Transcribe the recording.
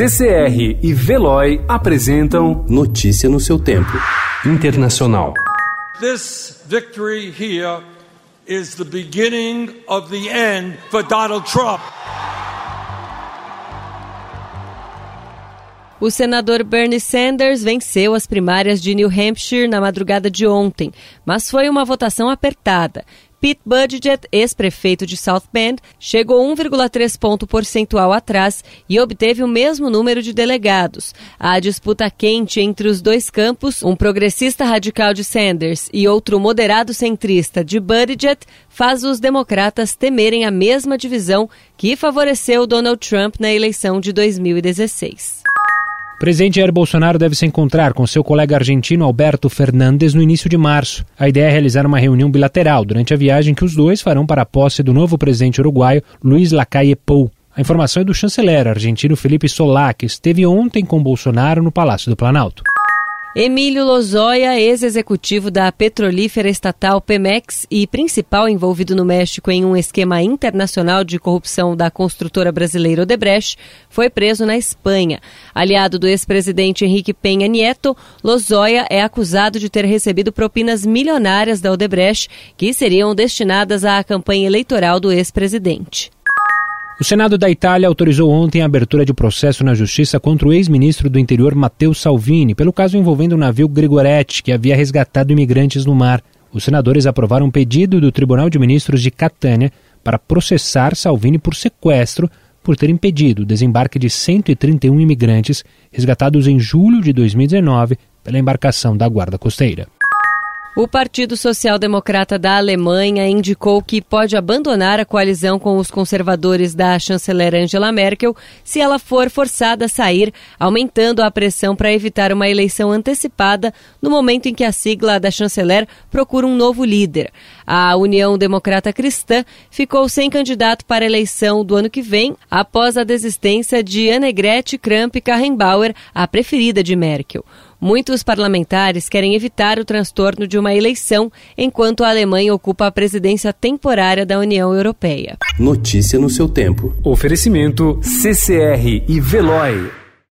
CCR e Veloy apresentam Notícia no seu tempo. Internacional. This victory here is the beginning of the end for Donald Trump. O senador Bernie Sanders venceu as primárias de New Hampshire na madrugada de ontem, mas foi uma votação apertada. Pete Buttigieg, ex-prefeito de South Bend, chegou 1,3 ponto percentual atrás e obteve o mesmo número de delegados. A disputa quente entre os dois campos, um progressista radical de Sanders e outro moderado centrista de Buttigieg, faz os democratas temerem a mesma divisão que favoreceu Donald Trump na eleição de 2016. Presidente Jair Bolsonaro deve se encontrar com seu colega argentino Alberto Fernandes no início de março. A ideia é realizar uma reunião bilateral durante a viagem que os dois farão para a posse do novo presidente uruguaio, Luiz Lacalle Pou. A informação é do chanceler argentino Felipe Solá, que esteve ontem com Bolsonaro no Palácio do Planalto. Emílio Lozoya, ex-executivo da petrolífera estatal Pemex e principal envolvido no México em um esquema internacional de corrupção da construtora brasileira Odebrecht, foi preso na Espanha. Aliado do ex-presidente Henrique Penha Nieto, Lozoya é acusado de ter recebido propinas milionárias da Odebrecht que seriam destinadas à campanha eleitoral do ex-presidente. O Senado da Itália autorizou ontem a abertura de processo na Justiça contra o ex-ministro do Interior Matteo Salvini pelo caso envolvendo o navio Gregoretti, que havia resgatado imigrantes no mar. Os senadores aprovaram um pedido do Tribunal de Ministros de Catânia para processar Salvini por sequestro por ter impedido o desembarque de 131 imigrantes resgatados em julho de 2019 pela embarcação da Guarda Costeira. O Partido Social Democrata da Alemanha indicou que pode abandonar a coalizão com os conservadores da chanceler Angela Merkel se ela for forçada a sair, aumentando a pressão para evitar uma eleição antecipada no momento em que a sigla da chanceler procura um novo líder. A União Democrata Cristã ficou sem candidato para a eleição do ano que vem, após a desistência de Annegret Kramp-Karrenbauer, a preferida de Merkel. Muitos parlamentares querem evitar o transtorno de uma eleição enquanto a Alemanha ocupa a presidência temporária da União Europeia. Notícia no seu tempo. Oferecimento CCR e Veloy.